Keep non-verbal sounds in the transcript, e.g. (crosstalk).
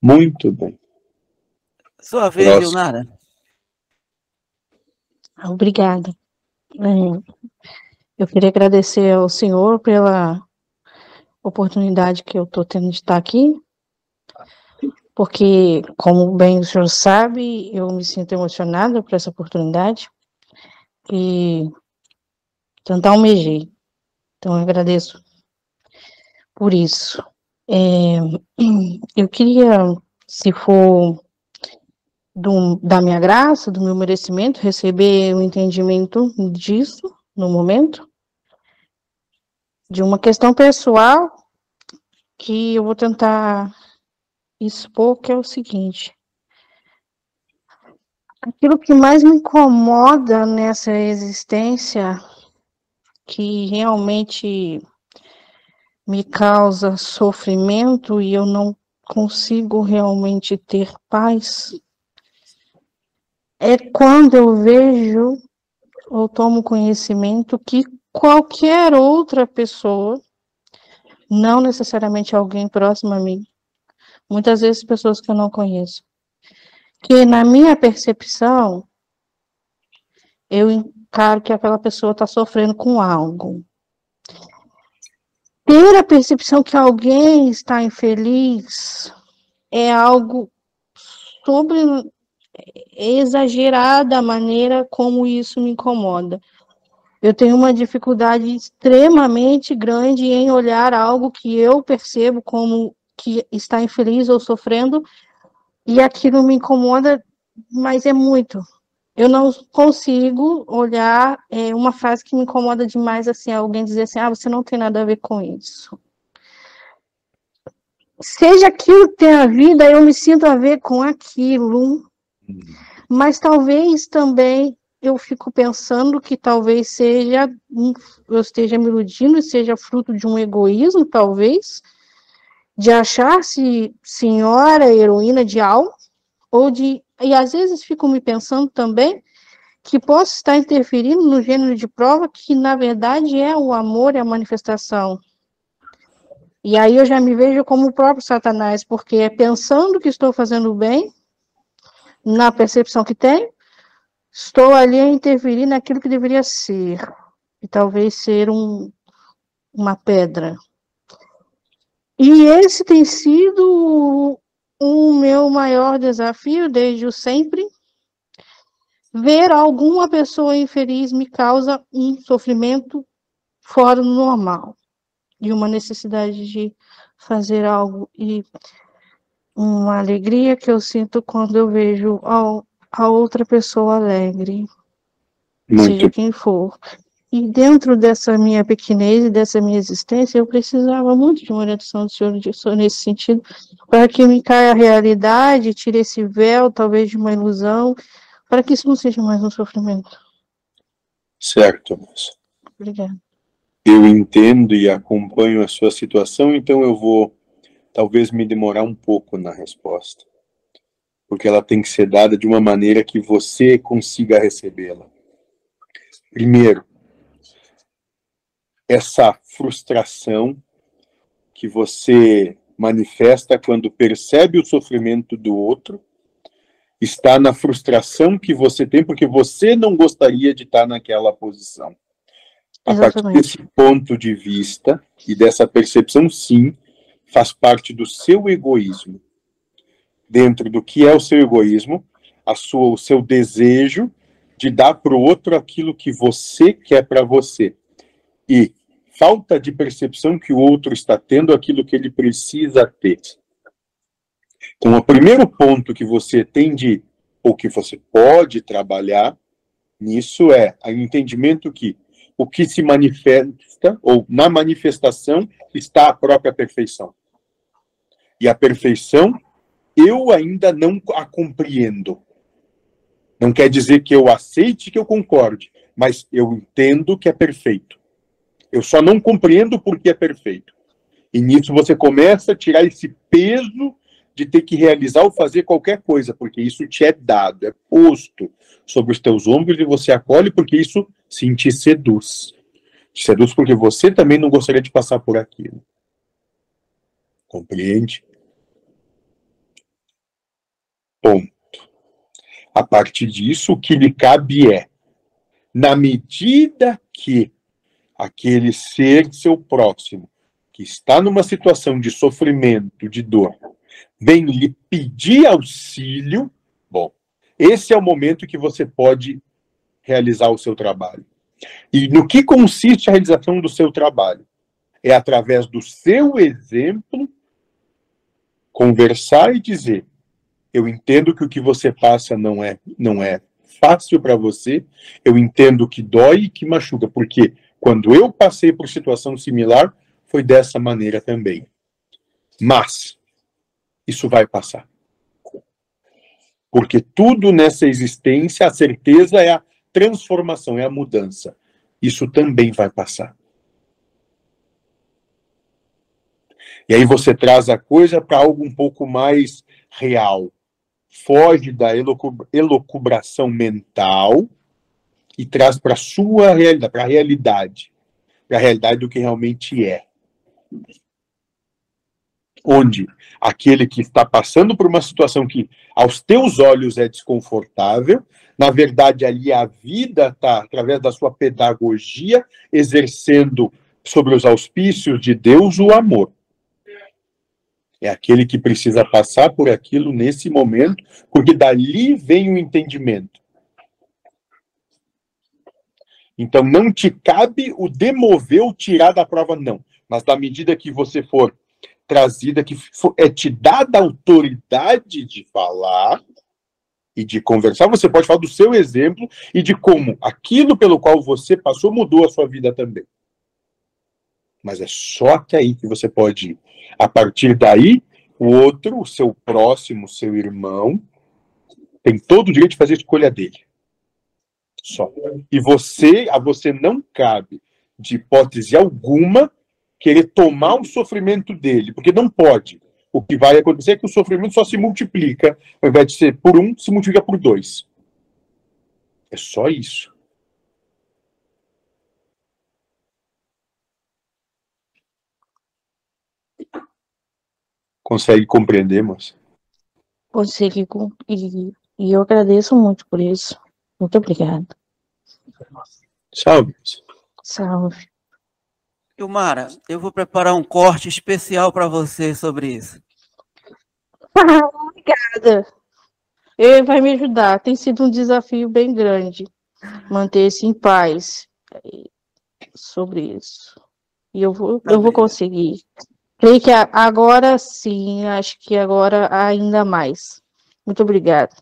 Muito bem. Sua vez, Próximo. Leonara. Obrigada. Eu queria agradecer ao senhor pela oportunidade que eu estou tendo de estar aqui, porque, como bem o senhor sabe, eu me sinto emocionada por essa oportunidade e tanto almejei. Então, eu agradeço por isso. É, (clears throat) eu queria, se for do- da minha graça, do meu merecimento, receber o entendimento disso no momento, de uma questão pessoal que eu vou tentar expor, que é o seguinte. Aquilo que mais me incomoda nessa existência, que realmente me causa sofrimento e eu não consigo realmente ter paz, é quando eu vejo ou tomo conhecimento que qualquer outra pessoa, não necessariamente alguém próximo a mim, muitas vezes pessoas que eu não conheço, que na minha percepção, eu encaro que aquela pessoa está sofrendo com algo. Ter a percepção que alguém está infeliz é algo sobre é exagerada a maneira como isso me incomoda. Eu tenho uma dificuldade extremamente grande em olhar algo que eu percebo como que está infeliz ou sofrendo, e aquilo me incomoda, mas é muito. Eu não consigo olhar é, uma frase que me incomoda demais, assim, alguém dizer assim, ah, você não tem nada a ver com isso. Seja aquilo que tem a vida, eu me sinto a ver com aquilo, mas talvez também eu fico pensando que talvez seja, eu esteja me iludindo e seja fruto de um egoísmo, talvez, de achar-se senhora, heroína de algo, ou de, e às vezes fico me pensando também que posso estar interferindo no gênero de prova que na verdade é o amor e a manifestação. E aí eu já me vejo como o próprio Satanás, porque é pensando que estou fazendo bem, na percepção que tenho, estou ali a interferir naquilo que deveria ser, e talvez ser um, uma pedra. E esse tem sido o maior desafio desde o sempre. Ver alguma pessoa infeliz me causa um sofrimento fora do normal, e uma necessidade de fazer algo, e uma alegria que eu sinto quando eu vejo a, a outra pessoa alegre, seja Muito quem for. E dentro dessa minha pequenez e dessa minha existência, eu precisava muito de uma orientação do senhor disso- nesse sentido, para que me caia a realidade, tire esse véu, talvez de uma ilusão, para que isso não seja mais um sofrimento. certo, moça. Obrigada. Eu entendo e acompanho a sua situação, então eu vou talvez me demorar um pouco na resposta. Porque ela tem que ser dada de uma maneira que você consiga recebê-la. Primeiro, essa frustração que você manifesta quando percebe o sofrimento do outro está na frustração que você tem porque você não gostaria de estar naquela posição. A partir desse ponto de vista e dessa percepção, sim, faz parte do seu egoísmo. Dentro do que é o seu egoísmo, a sua, o seu desejo de dar para o outro aquilo que você quer para você. E falta de percepção que o outro está tendo aquilo que ele precisa ter. Então, o primeiro ponto que você tem de, ou que você pode trabalhar nisso é o entendimento que o que se manifesta, ou na manifestação, está a própria perfeição. E a perfeição, eu ainda não a compreendo. Não quer dizer que eu aceite que eu concorde, mas eu entendo que é perfeito. Eu só não compreendo porque é perfeito. E nisso você começa a tirar esse peso de ter que realizar ou fazer qualquer coisa, porque isso te é dado, é posto sobre os teus ombros e você acolhe porque isso sim te seduz. Te seduz porque você também não gostaria de passar por aquilo. Compreende? Ponto. A partir disso, o que lhe cabe é, na medida que aquele ser seu próximo, que está numa situação de sofrimento, de dor, vem lhe pedir auxílio, bom, esse é o momento que você pode realizar o seu trabalho. E no que consiste a realização do seu trabalho? É através do seu exemplo conversar e dizer: eu entendo que o que você passa não é não é fácil para você, eu entendo que dói e que machuca, porque quando eu passei por situação similar, foi dessa maneira também. Mas isso vai passar. Porque tudo nessa existência, a certeza é a transformação, é a mudança. Isso também vai passar. E aí você traz a coisa para algo um pouco mais real. Foge da elocubração mental e traz para a sua realidade, para a realidade, para a realidade do que realmente é. Onde aquele que está passando por uma situação que aos teus olhos é desconfortável, na verdade ali a vida está, através da sua pedagogia, exercendo sobre os auspícios de Deus o amor. É aquele que precisa passar por aquilo nesse momento, porque dali vem o entendimento. Então não te cabe o demover ou tirar da prova, não. Mas da medida que você for trazida, que for, é te dada a autoridade de falar e de conversar, você pode falar do seu exemplo e de como aquilo pelo qual você passou mudou a sua vida também. Mas é só até aí que você pode ir. A partir daí, o outro, o seu próximo, o seu irmão, tem todo o direito de fazer a escolha dele. Só. E você, a você não cabe, de hipótese alguma, querer tomar o sofrimento dele, porque não pode. O que vai acontecer é que o sofrimento só se multiplica, ao invés de ser por um, se multiplica por dois. É só isso. Consegue compreender, moça? Consegui, e, e eu agradeço muito por isso. Muito obrigada. Salve. Salve. Ilmara, eu vou preparar um corte especial para você sobre isso. (laughs) Obrigada. Ele vai me ajudar. Tem sido um desafio bem grande manter-se em paz sobre isso. E eu vou, eu vou conseguir. Creio que agora sim, acho que agora ainda mais. Muito obrigada.